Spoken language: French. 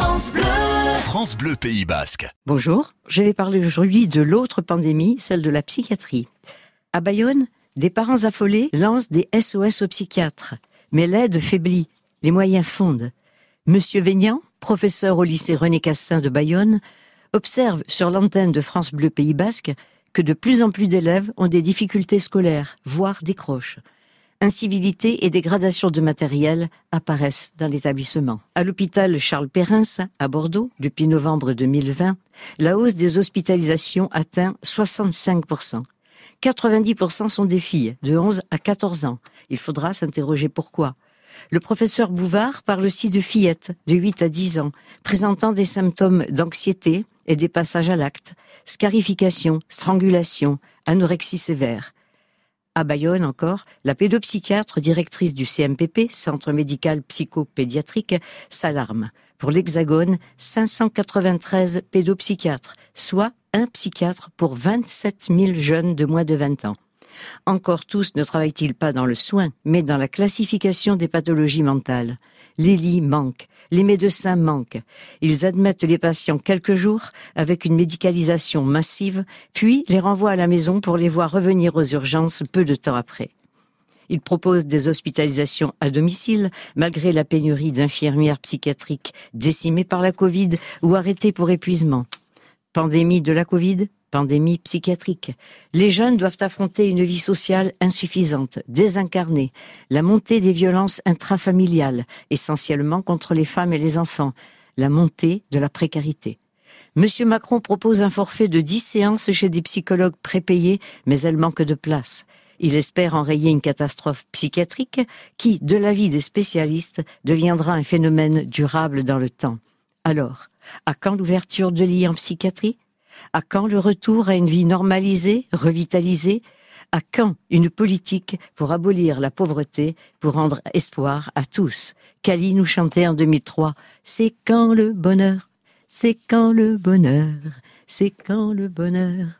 France Bleu. France Bleu Pays Basque. Bonjour, je vais parler aujourd'hui de l'autre pandémie, celle de la psychiatrie. À Bayonne, des parents affolés lancent des SOS aux psychiatres. Mais l'aide faiblit, les moyens fondent. Monsieur Vénian, professeur au lycée René Cassin de Bayonne, observe sur l'antenne de France Bleu Pays Basque que de plus en plus d'élèves ont des difficultés scolaires, voire décrochent incivilité et dégradation de matériel apparaissent dans l'établissement. À l'hôpital Charles Perrins, à Bordeaux, depuis novembre 2020, la hausse des hospitalisations atteint 65%. 90% sont des filles de 11 à 14 ans. Il faudra s'interroger pourquoi. Le professeur Bouvard parle aussi de fillettes de 8 à 10 ans, présentant des symptômes d'anxiété et des passages à l'acte, scarification, strangulation, anorexie sévère. À Bayonne encore, la pédopsychiatre directrice du CMPP, Centre médical psychopédiatrique, s'alarme. Pour l'Hexagone, 593 pédopsychiatres, soit un psychiatre pour 27 000 jeunes de moins de 20 ans. Encore tous ne travaillent-ils pas dans le soin, mais dans la classification des pathologies mentales. Les lits manquent, les médecins manquent. Ils admettent les patients quelques jours avec une médicalisation massive, puis les renvoient à la maison pour les voir revenir aux urgences peu de temps après. Ils proposent des hospitalisations à domicile, malgré la pénurie d'infirmières psychiatriques décimées par la Covid ou arrêtées pour épuisement. Pandémie de la Covid, pandémie psychiatrique. Les jeunes doivent affronter une vie sociale insuffisante, désincarnée, la montée des violences intrafamiliales, essentiellement contre les femmes et les enfants, la montée de la précarité. Monsieur Macron propose un forfait de 10 séances chez des psychologues prépayés, mais elles manquent de place. Il espère enrayer une catastrophe psychiatrique qui, de l'avis des spécialistes, deviendra un phénomène durable dans le temps. Alors, à quand l'ouverture de lits en psychiatrie? À quand le retour à une vie normalisée, revitalisée? À quand une politique pour abolir la pauvreté, pour rendre espoir à tous? Kali nous chantait en 2003 C'est quand le bonheur? C'est quand le bonheur? C'est quand le bonheur?